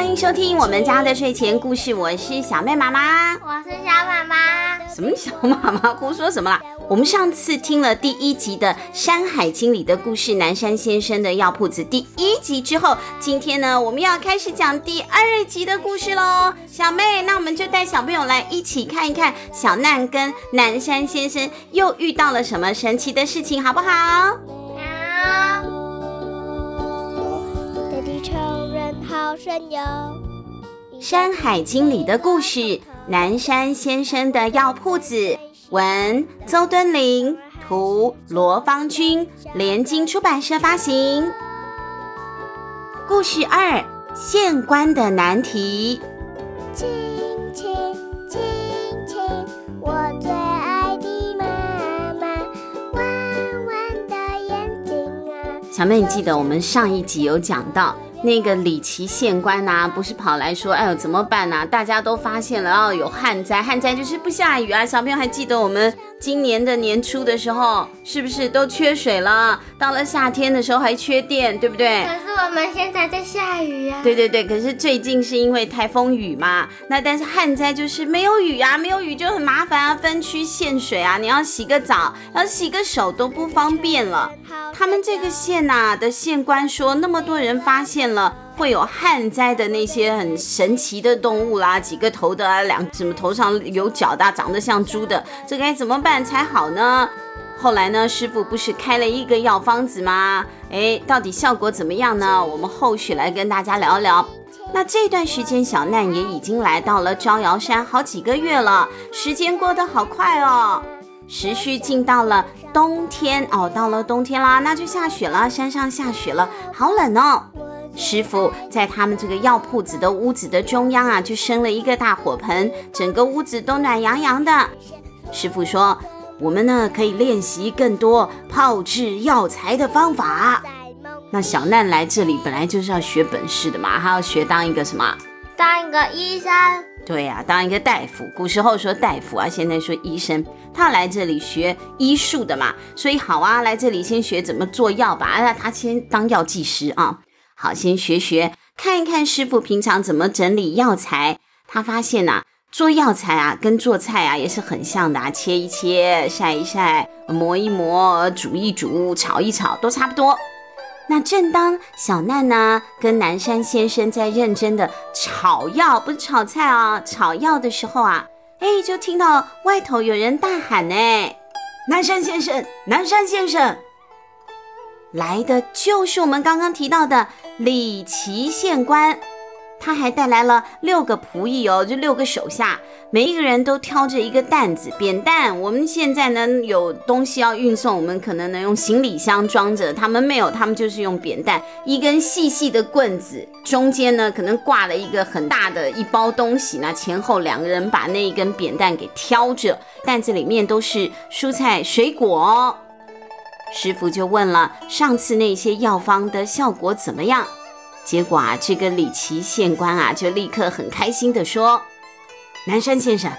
欢迎收听我们家的睡前故事，我是小妹妈妈，我是小妈妈。什么小妈妈？胡说什么啦？我们上次听了第一集的《山海经》里的故事，南山先生的药铺子第一集之后，今天呢，我们要开始讲第二集的故事喽。小妹，那我们就带小朋友来一起看一看小难跟南山先生又遇到了什么神奇的事情，好不好？山海经》里的故事，南山先生的药铺子，文邹敦林，图罗芳君，联经出版社发行。故事二：县官的难题。我最爱的妈妈，弯弯的眼睛啊。小妹，你记得我们上一集有讲到。那个李琦县官呐、不是跑来说，哎呦，怎么办呐、大家都发现了，哦，有旱灾，旱灾就是不下雨啊。小朋友还记得我们今年的年初的时候，是不是都缺水了？到了夏天的时候还缺电，对不对？可是我们现在在下雨啊。对对对，可是最近是因为台风雨嘛。那但是旱灾就是没有雨啊，没有雨就很麻烦啊，分区限水啊，你要洗个澡，要洗个手都不方便了。他们这个县呐、啊、的县官说，那么多人发现了会有旱灾的那些很神奇的动物啦，几个头的啊，两什么头上有角的，长得像猪的，这该怎么办才好呢？后来呢，师傅不是开了一个药方子吗？诶，到底效果怎么样呢？我们后续来跟大家聊聊。那这段时间，小难也已经来到了招摇山好几个月了，时间过得好快哦。时序进到了冬天哦，到了冬天啦，那就下雪了，山上下雪了，好冷哦。师傅在他们这个药铺子的屋子的中央啊，就生了一个大火盆，整个屋子都暖洋洋的。师傅说：“我们呢可以练习更多炮制药材的方法。”那小难来这里本来就是要学本事的嘛，他要学当一个什么？当一个医生。对呀、啊，当一个大夫。古时候说大夫啊，现在说医生。他来这里学医术的嘛，所以好啊，来这里先学怎么做药吧。那他先当药剂师啊，好，先学学，看一看师傅平常怎么整理药材。他发现呐、做药材啊，跟做菜啊也是很像的啊，切一切，晒一晒，磨一磨，煮一煮，炒一炒，都差不多。那正当小难呢跟南山先生在认真的炒药，不是炒菜啊，炒药的时候啊。哎，就听到外头有人大喊呢：“南山先生，南山先生！”来的就是我们刚刚提到的李琦县官。他还带来了六个仆役哦，就六个手下，每一个人都挑着一个担子、扁担。我们现在呢有东西要运送，我们可能能用行李箱装着，他们没有，他们就是用扁担，一根细细的棍子，中间呢可能挂了一个很大的一包东西，那前后两个人把那一根扁担给挑着，担子里面都是蔬菜水果。师傅就问了，上次那些药方的效果怎么样？结果啊，这个李琦县官啊，就立刻很开心地说：“南山先生，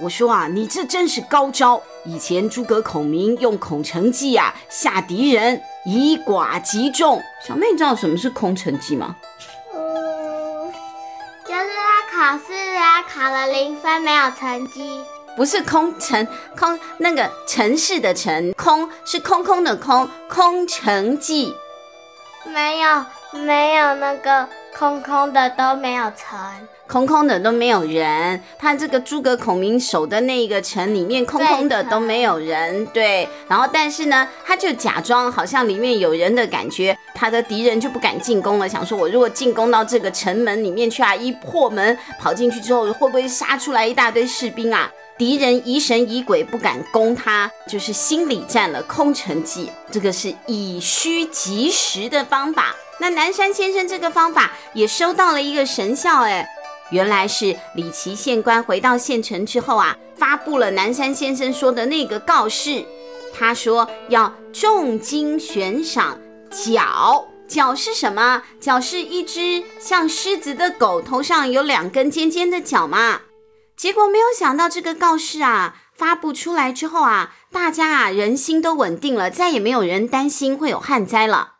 我说啊，你这真是高招。以前诸葛孔明用空城计啊吓敌人，以寡击众。小妹，你知道什么是空城计吗？就是他考试啊，考了零分，没有成绩。不是空城空那个城市的城，空是空空的空，空城计。没有。”没有那个空空的都没有城，空空的都没有人。他这个诸葛孔明守的那个城里面空空的都没有人，对。然后但是呢，他就假装好像里面有人的感觉，他的敌人就不敢进攻了。想说我如果进攻到这个城门里面去啊，一破门跑进去之后，会不会杀出来一大堆士兵啊？敌人疑神疑鬼，不敢攻他，就是心理战了。空城计，这个是以虚击实的方法。那南山先生这个方法也收到了一个神效，哎，原来是李琦县官回到县城之后啊，发布了南山先生说的那个告示。他说要重金悬赏角，角是什么？角是一只像狮子的狗，头上有两根尖尖的角嘛。结果没有想到这个告示啊发布出来之后啊，大家啊人心都稳定了，再也没有人担心会有旱灾了。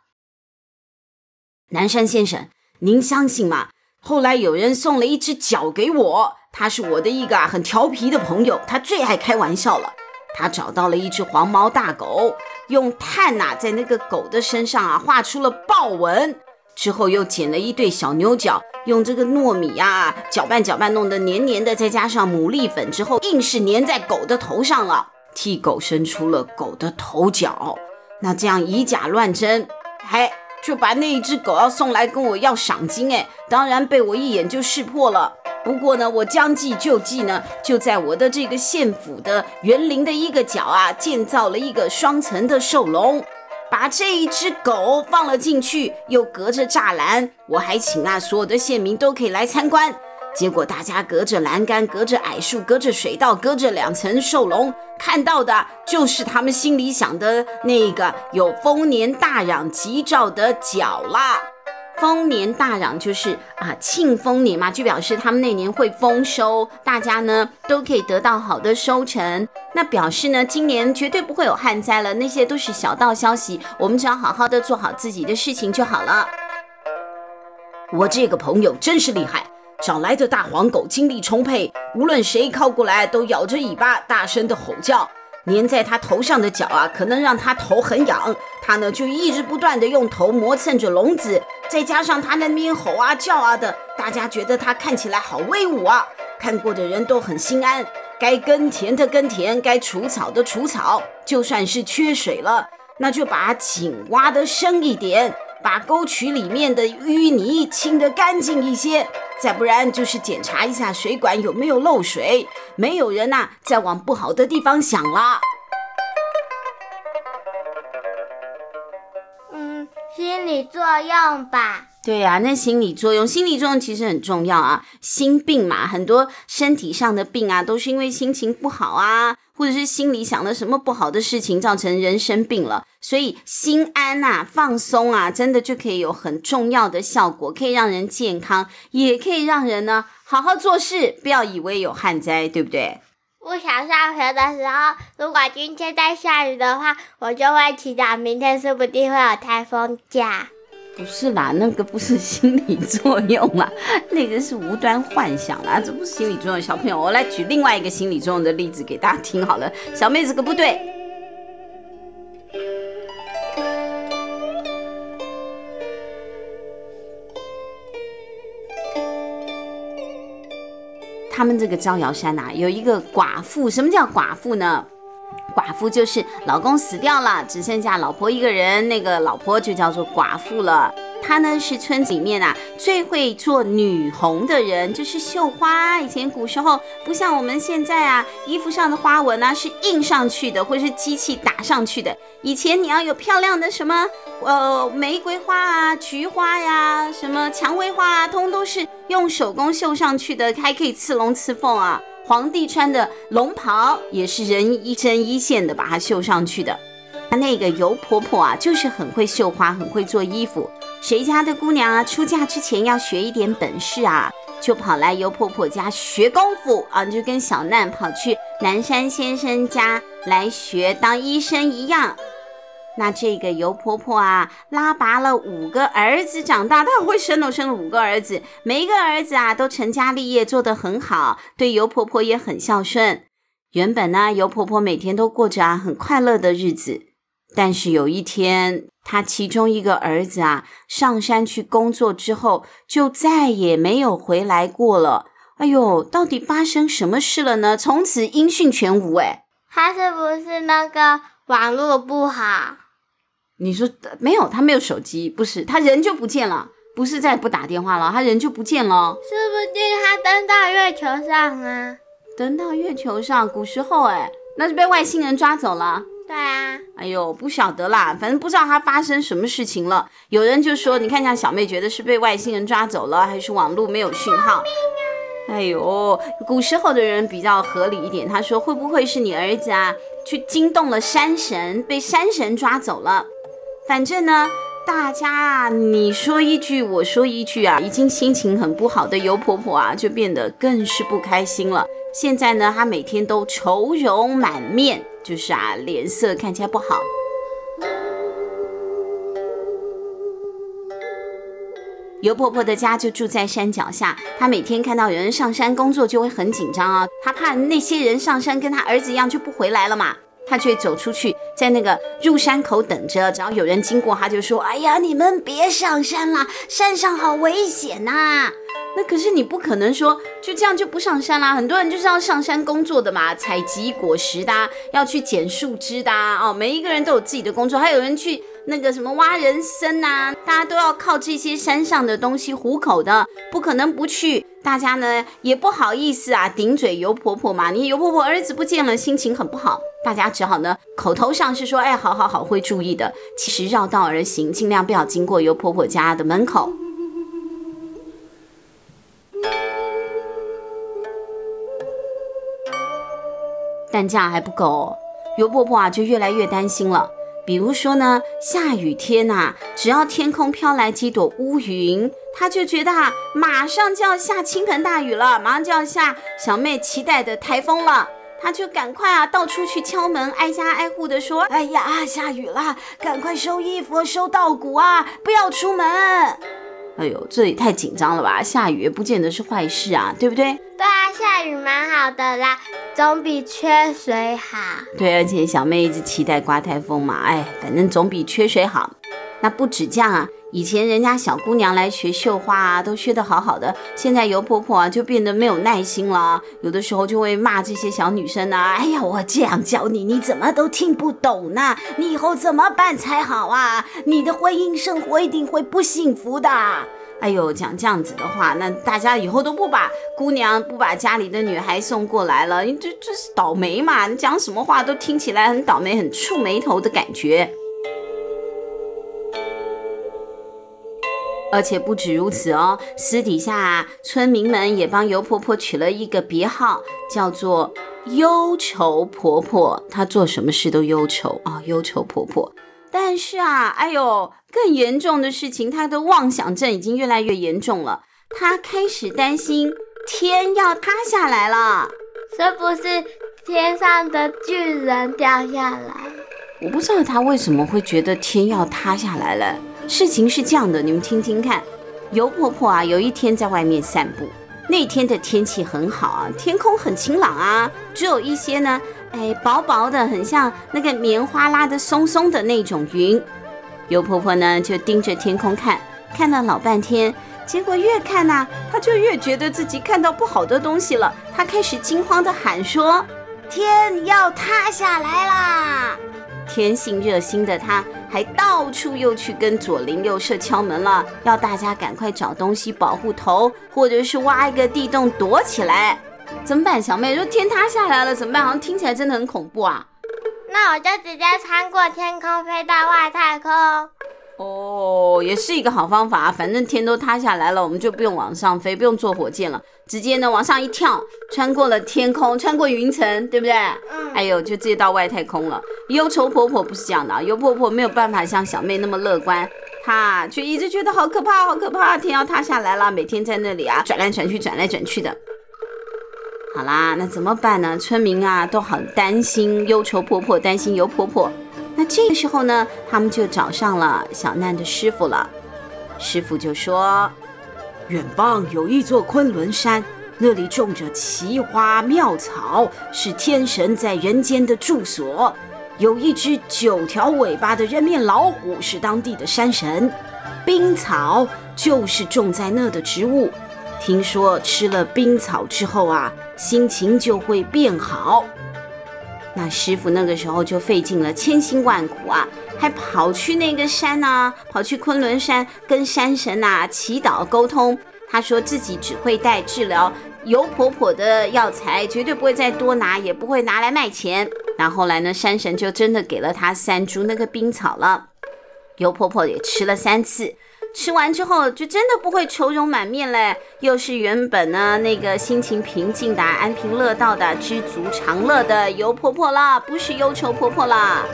南山先生，您相信吗？后来有人送了一只脚给我，他是我的一个啊很调皮的朋友，他最爱开玩笑了。他找到了一只黄毛大狗，用炭呐在那个狗的身上啊画出了豹纹，之后又捡了一对小牛角，用这个糯米啊搅拌搅拌弄得黏黏的，再加上牡蛎粉之后，硬是粘在狗的头上了，替狗生出了狗的头角。那这样以假乱真，还就把那一只狗要送来跟我要赏金，哎，当然被我一眼就识破了。不过呢，我将计就计呢，就在我的这个县府的园林的一个角啊，建造了一个双层的兽笼，把这一只狗放了进去，又隔着栅栏，我还请啊所有的县民都可以来参观。结果大家隔着栏杆、隔着矮树、隔着水道、隔着两层兽笼，看到的就是他们心里想的那个有丰年大嚷吉兆的角啦。丰年大嚷就是啊，庆丰年嘛，就表示他们那年会丰收，大家呢都可以得到好的收成。那表示呢，今年绝对不会有旱灾了。那些都是小道消息，我们只要好好的做好自己的事情就好了。我这个朋友真是厉害，找来的大黄狗精力充沛，无论谁靠过来都摇着尾巴大声的吼叫。粘在他头上的脚啊，可能让他头很痒，他呢就一直不断的用头磨蹭着笼子，再加上他那边吼啊叫啊的，大家觉得他看起来好威武啊，看过的人都很心安。该耕田的耕田，该除草的除草，就算是缺水了，那就把井挖得深一点，把沟渠里面的淤泥清得干净一些。再不然就是检查一下水管有没有漏水，没有人呐、再往不好的地方想了。心理作用吧。对呀、那心理作用，心理作用其实很重要啊。心病嘛，很多身体上的病啊，都是因为心情不好啊，或者是心里想了什么不好的事情，造成人生病了。所以心安呐、啊，放松啊，真的就可以有很重要的效果，可以让人健康，也可以让人呢好好做事。不要以为有旱灾，对不对？不想上学的时候，如果今天在下雨的话，我就会祈祷明天说不定会有台风假。不是啦，那个不是心理作用啦，那个是无端幻想啦，这不是心理作用。小朋友，我来举另外一个心理作用的例子给大家听好了。小妹子个不对，他们这个招摇山呐、啊，有一个寡妇。什么叫寡妇呢？寡妇就是老公死掉了，只剩下老婆一个人，那个老婆就叫做寡妇了。她呢是村子里面啊最会做女红的人，就是绣花。以前古时候不像我们现在啊，衣服上的花纹啊是印上去的，或是机器打上去的。以前你要有漂亮的什么呃玫瑰花啊、菊花呀、什么蔷薇花啊，通都是用手工绣上去的，还可以刺龙刺凤啊。皇帝穿的龙袍也是人一针一线的把它绣上去的。那个尤婆婆啊，就是很会绣花，很会做衣服。谁家的姑娘啊，出嫁之前要学一点本事啊，就跑来尤婆婆家学功夫啊，就跟小难跑去南山先生家来学当医生一样。那这个尤婆婆啊，拉拔了五个儿子长大，她会生了生了五个儿子，每一个儿子啊都成家立业，做得很好，对尤婆婆也很孝顺。原本呢，尤婆婆每天都过着啊很快乐的日子，但是有一天，他其中一个儿子啊上山去工作之后，就再也没有回来过了。哎呦，到底发生什么事了呢？从此音讯全无。哎，他是不是那个网络不好？你说没有，他没有手机，不是，他人就不见了，不是再也不打电话了，他人就不见了。说不定他登到月球上啊？登到月球上，古时候哎，那是被外星人抓走了。对啊。哎呦，不晓得啦，反正不知道他发生什么事情了。有人就说，你看一下小妹，觉得是被外星人抓走了，还是网络没有讯号？哎呦，古时候的人比较合理一点，他说会不会是你儿子啊，去惊动了山神，被山神抓走了？反正呢，大家啊，你说一句，我说一句啊，已经心情很不好的尤婆婆啊，就变得更是不开心了。现在呢，她每天都愁容满面，就是啊，脸色看起来不好。尤婆婆的家就住在山脚下，她每天看到有人上山工作就会很紧张啊，她怕那些人上山跟她儿子一样就不回来了嘛，他就会走出去，在那个入山口等着，只要有人经过，他就说：“哎呀，你们别上山啦，山上好危险呐！”那可是你不可能说就这样就不上山啦，很多人就是要上山工作的嘛，采集果实的，要去捡树枝的哦，每一个人都有自己的工作，还有人去。那个什么挖人参呐、大家都要靠这些山上的东西糊口的，不可能不去。大家呢也不好意思啊，顶嘴尤婆婆嘛。你尤婆婆儿子不见了，心情很不好，大家只好呢口头上是说，哎，好好好，会注意的。其实绕道而行，尽量不要经过尤婆婆家的门口。但这样还不够，尤婆婆啊就越来越担心了。比如说呢，下雨天呐、只要天空飘来几朵乌云，她就觉得啊，马上就要下倾盆大雨了，马上就要下小妹期待的台风了，他就赶快啊，到处去敲门，挨家挨户的说：“哎呀，下雨了，赶快收衣服、收稻谷啊，不要出门。”哎呦，这也太紧张了吧？下雨也不见得是坏事啊，对不对？对啊，下雨蛮好的啦，总比缺水好。对，而且小妹一直期待刮台风嘛，哎，反正总比缺水好。那不止这样啊，以前人家小姑娘来学绣花啊，都学得好好的，现在尤婆婆啊就变得没有耐心了，有的时候就会骂这些小女生啊，哎呀，我这样教你，你怎么都听不懂呢？你以后怎么办才好啊？你的婚姻生活一定会不幸福的。哎呦，讲这样子的话，那大家以后都不把姑娘、不把家里的女孩送过来了，你这这是倒霉嘛？你讲什么话都听起来很倒霉、很触霉头的感觉。而且不止如此哦，私底下村民们也帮尤婆婆取了一个别号，叫做“忧愁婆婆”。她做什么事都忧愁啊，忧愁婆婆。但是啊，哎呦，更严重的事情，她的妄想症已经越来越严重了。她开始担心天要塌下来了，是不是天上的巨人掉下来？我不知道她为什么会觉得天要塌下来了。事情是这样的，你们听听看。尤婆婆啊，有一天在外面散步，那天的天气很好啊，天空很晴朗啊，只有一些呢。哎，薄薄的，很像那个棉花拉的松松的那种云。尤婆婆呢，就盯着天空看，看了老半天，结果越看呐、她就越觉得自己看到不好的东西了。她开始惊慌地喊说：“天要塌下来啦！”天性热心的他，还到处又去跟左邻右舍敲门了，要大家赶快找东西保护头，或者是挖一个地洞躲起来。怎么办，小妹？说天塌下来了怎么办？好像听起来真的很恐怖啊。那我就直接穿过天空飞到外太空。哦，也是一个好方法。反正天都塌下来了，我们就不用往上飞，不用坐火箭了，直接呢往上一跳，穿过了天空，穿过云层，对不对？嗯。哎呦，就直接到外太空了。忧愁婆婆不是这样的，啊，忧婆婆没有办法像小妹那么乐观，她却一直觉得好可怕，好可怕，天要塌下来了，每天在那里啊转来转去，转来转去的。好啦，那怎么办呢？村民啊都很担心忧愁婆婆，担心尤婆婆。那这个时候呢，他们就找上了小难的师傅了。师傅就说：“远方有一座昆仑山，那里种着奇花妙草，是天神在人间的住所。有一只九条尾巴的人面老虎，是当地的山神。冰草就是种在那的植物。”听说吃了冰草之后啊，心情就会变好。那师傅那个时候就费尽了千辛万苦啊，还跑去那个山呐、啊，跑去昆仑山跟山神呐、祈祷沟通。他说自己只会带治疗尤婆婆的药材，绝对不会再多拿，也不会拿来卖钱。那后来呢，山神就真的给了他三株那个冰草了，尤婆婆也吃了三次。吃完之后，就真的不会愁容满面嘞，又是原本呢那个心情平静的、安贫乐道的、知足常乐的尤婆婆啦，不是忧愁婆婆啦。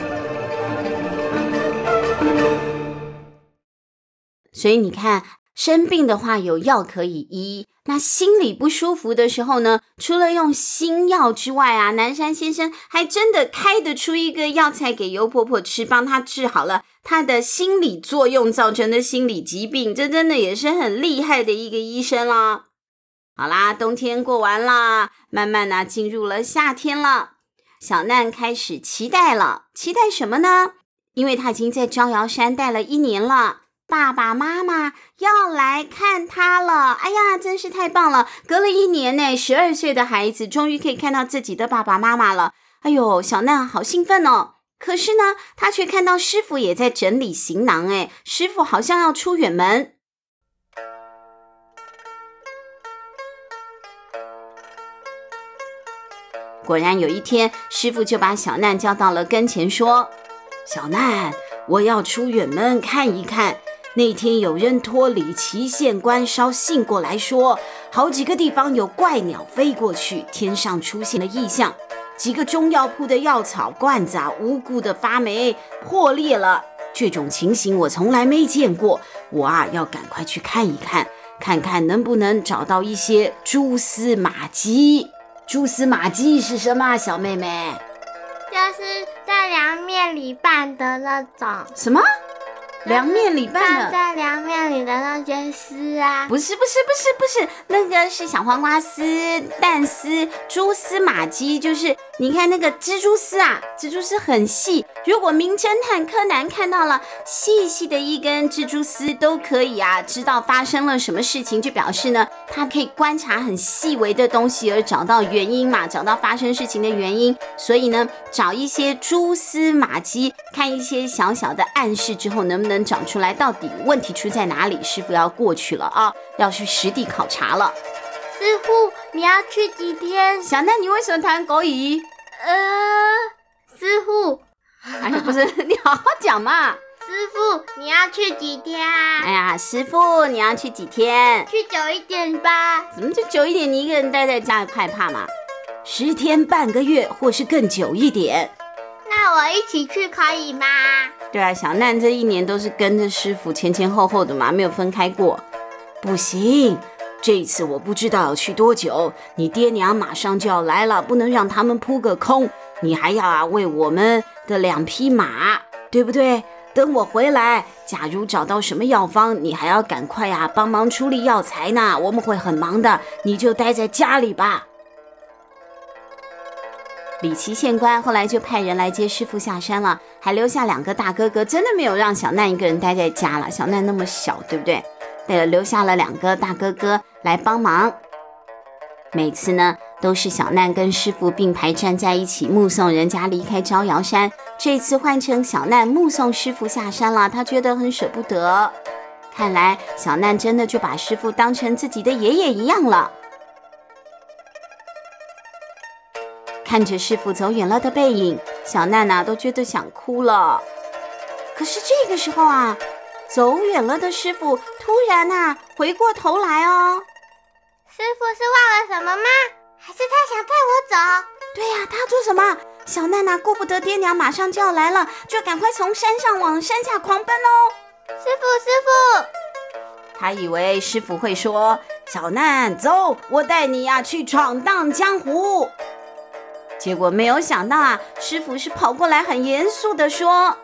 所以你看，生病的话有药可以医，那心里不舒服的时候呢，除了用心药之外啊，南山先生还真的开得出一个药材给尤婆婆吃，帮她治好了她的心理作用造成的心理疾病，这真的也是很厉害的一个医生啦。好啦，冬天过完啦，慢慢呢进入了夏天了，小难开始期待了，期待什么呢？因为他已经在招摇山待了一年了。爸爸妈妈要来看他了，哎呀，真是太棒了！隔了一年呢，十二岁的孩子终于可以看到自己的爸爸妈妈了。哎呦，小娜好兴奋哦！可是呢，他却看到师傅也在整理行囊，哎，师傅好像要出远门。果然有一天，师傅就把小难叫到了跟前，说：“小难，我要出远门看一看。”那天有人托李祁县官捎信过来说，好几个地方有怪鸟飞过去，天上出现了异象，几个中药铺的药草罐子啊，无故的发霉破裂了。这种情形我从来没见过，我啊要赶快去看一看，看看能不能找到一些蛛丝马迹。蛛丝马迹是什么？小妹妹，就是在凉面里拌的那种。什么？凉面里拌的，在凉面里的那些丝啊，不是不是不是不是，那个是小黄瓜丝、蛋丝、蛛丝马迹，就是你看那个蜘蛛丝啊，蜘蛛丝很细，如果名侦探柯南看到了细细的一根蜘蛛丝，都可以啊知道发生了什么事情，就表示呢，他可以观察很细微的东西而找到原因嘛，找到发生事情的原因，所以呢，找一些蛛丝马迹，看一些小小的暗示之后，能不能能找出来到底问题出在哪里？师傅要过去了啊，要去实地考察了。师傅，你要去几天？小奈，你为什么弹狗语？呃，师傅，哎呀，不是，你好好讲嘛。师傅，你要去几天啊？哎呀，师傅，你要去几天？去久一点吧。怎么就久一点？你一个人待在家里害怕吗？十天半个月，或是更久一点。那我一起去可以吗？对啊，小难这一年都是跟着师傅前前后后的嘛，没有分开过。不行，这一次我不知道要去多久，你爹娘马上就要来了，不能让他们扑个空。你还要啊为我们的两匹马，对不对？等我回来，假如找到什么药方，你还要赶快、啊、帮忙处理药材呢。我们会很忙的，你就待在家里吧。李琦县官后来就派人来接师傅下山了，还留下两个大哥哥，真的没有让小奈一个人待在家了。小奈那么小，对不对？对了，留下了两个大哥哥来帮忙。每次呢，都是小奈跟师傅并排站在一起，目送人家离开招摇山。这次换成小奈目送师傅下山了，他觉得很舍不得。看来小奈真的就把师傅当成自己的爷爷一样了。看着师傅走远了的背影，小娜娜都觉得想哭了。可是这个时候啊，走远了的师傅突然呐回过头来哦。师傅是忘了什么吗？还是他想带我走？对呀，他做什么？小娜娜顾不得爹娘马上就要来了，就赶快从山上往山下狂奔哦。师傅，师傅，他以为师傅会说：“小娜，走，我带你呀去闯荡江湖。”结果没有想到啊，师傅是跑过来，很严肃地说：“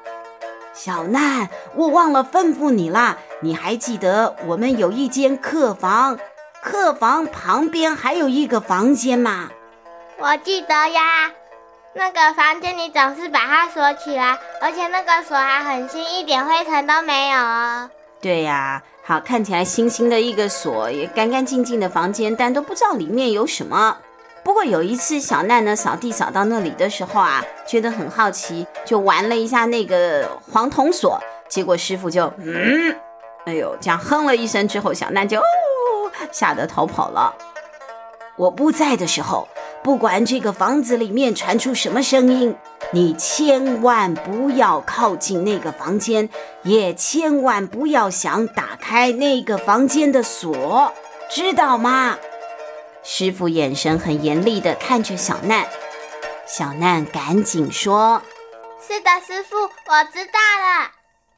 小难，我忘了吩咐你啦，你还记得我们有一间客房，客房旁边还有一个房间吗？”我记得呀，那个房间你总是把它锁起来，而且那个锁还很新，一点灰尘都没有哦。对呀，好，看起来新新的一个锁，也干干净净的房间，但都不知道里面有什么。不过有一次，小奈呢扫地扫到那里的时候啊，觉得很好奇，就玩了一下那个黄铜锁，结果师傅就嗯，哎呦，这样哼了一声之后，小奈就哦，吓得逃跑了。我不在的时候，不管这个房子里面传出什么声音，你千万不要靠近那个房间，也千万不要想打开那个房间的锁，知道吗？师傅眼神很严厉地看着小难，小难赶紧说：“是的，师傅，我知道了。”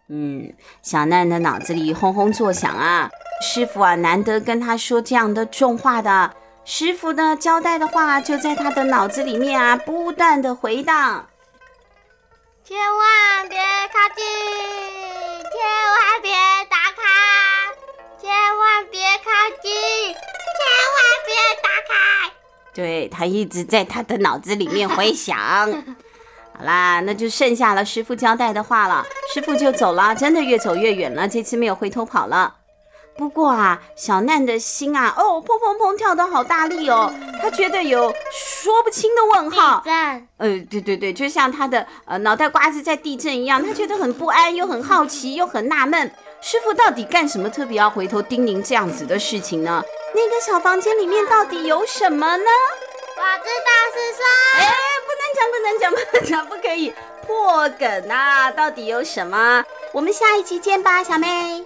嗯，小难的脑子里轰轰作响啊，师傅啊，难得跟他说这样的重话的。师傅呢，交代的话就在他的脑子里面啊，不断的回荡。千万别靠近，千万别打卡，千万别靠近，不要打开。对，他一直在他的脑子里面回响。好啦，那就剩下了师傅交代的话了。师傅就走了，真的越走越远了。这次没有回头跑了。不过啊，小难的心啊，哦，砰砰砰跳的好大力哦。他觉得有说不清的问号。地震。呃，对对对，就像他的呃脑袋瓜子在地震一样。他觉得很不安，又很好奇，又很纳闷。师傅到底干什么特别要回头叮咛这样子的事情呢？那个小房间里面到底有什么呢？我知道是说，哎，不能讲，不能讲，不能讲，不可以破梗啊！到底有什么？我们下一期见吧，小妹。